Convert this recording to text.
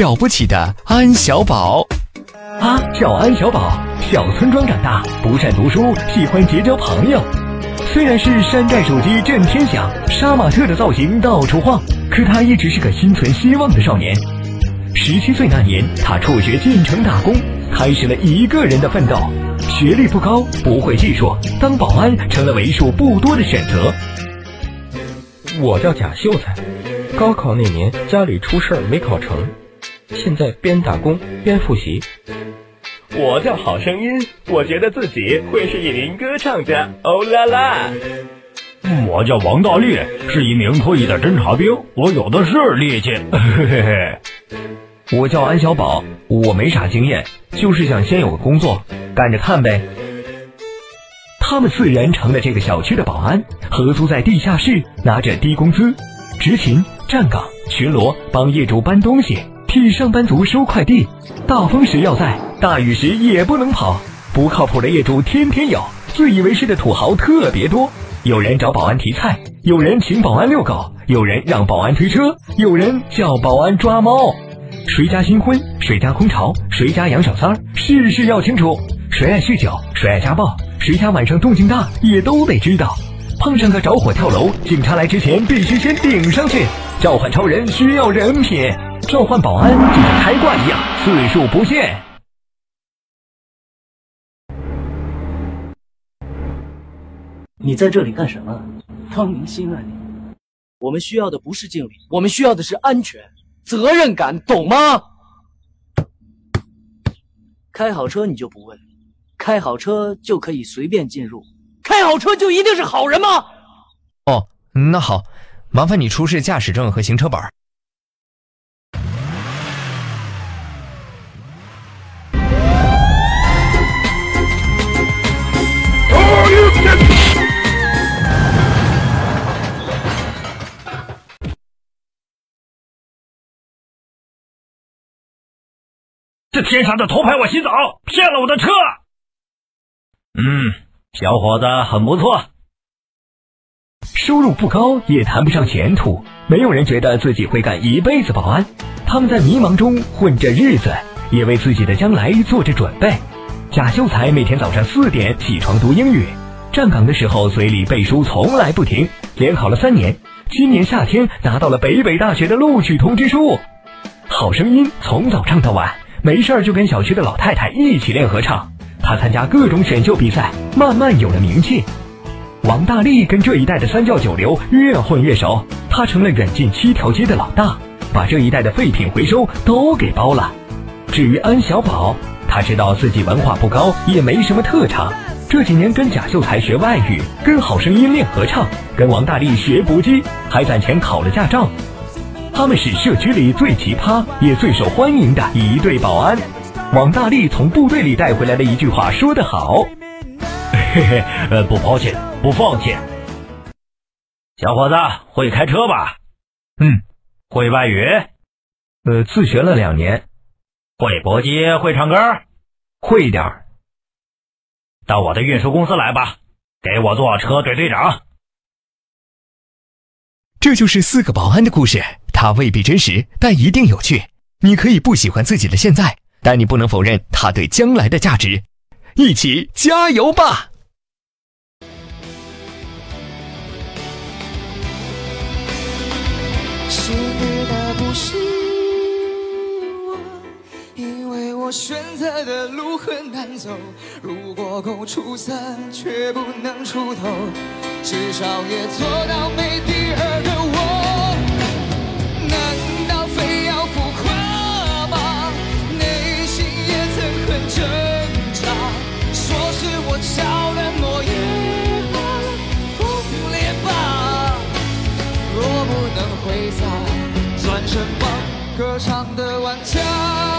了不起的安小宝。他叫安小宝，小村庄长大，不善读书，喜欢结交朋友。虽然是山寨手机震天响，杀马特的造型到处晃，可他一直是个心存希望的少年。十七岁那年，他辍学进城打工，开始了一个人的奋斗。学历不高，不会技术，当保安成了为数不多的选择。我叫贾秀才，高考那年家里出事儿没考成，现在边打工边复习。我叫好声音，我觉得自己会是一名歌唱家。欧啦啦！我叫王大力，是一名退役的侦察兵，我有的是力气。嘿嘿嘿。我叫安小宝，我没啥经验，就是想先有个工作，干着看呗。他们四人成了这个小区的保安，合租在地下室，拿着低工资，执勤、站岗、巡逻，帮业主搬东西，替上班族收快递。大风时要在，大雨时也不能跑。不靠谱的业主天天有，自以为是的土豪特别多。有人找保安提菜，有人请保安遛狗，有人让保安推车，有人叫保安抓猫。谁家新婚，谁家空巢，谁家养小三儿，事事要清楚。谁爱酗酒，谁爱家暴，谁家晚上动静大，也都得知道。碰上个着火跳楼，警察来之前必须先顶上去。召唤超人需要人品，召唤保安就像开挂一样，次数不限。你在这里干什么？当明星啊你！我们需要的不是敬礼，我们需要的是安全。责任感，懂吗？开好车你就不问，开好车就可以随便进入，开好车就一定是好人吗？哦，那好，麻烦你出示驾驶证和行车本。这天杀的偷拍我洗澡，骗了我的车。嗯，小伙子很不错，收入不高也谈不上前途，没有人觉得自己会干一辈子保安。他们在迷茫中混着日子，也为自己的将来做着准备。贾秀才每天早上四点起床读英语，站岗的时候嘴里背书从来不停，连考了三年，今年夏天拿到了北北大学的录取通知书。好声音从早唱到晚。没事儿就跟小区的老太太一起练合唱，他参加各种选秀比赛，慢慢有了名气。王大力跟这一代的三教九流越混越熟，他成了远近七条街的老大，把这一代的废品回收都给包了。至于安小宝，他知道自己文化不高，也没什么特长，这几年跟贾秀才学外语，跟好声音练合唱，跟王大力学搏击，还攒钱考了驾照。他们是社区里最奇葩也最受欢迎的一对保安。王大力从部队里带回来的一句话说得好：“嘿嘿，呃，不抛弃，不放弃。”小伙子会开车吧？嗯。会外语？呃，自学了两年。会搏击？会唱歌？会点儿。到我的运输公司来吧，给我做车队队长。这就是四个保安的故事。它未必真实，但一定有趣。你可以不喜欢自己的现在，但你不能否认它对将来的价值。一起加油吧！幸运的不是我，因为我选择的路很难走。如果够出色，却不能出头，至少也做到没第二歌唱的顽强。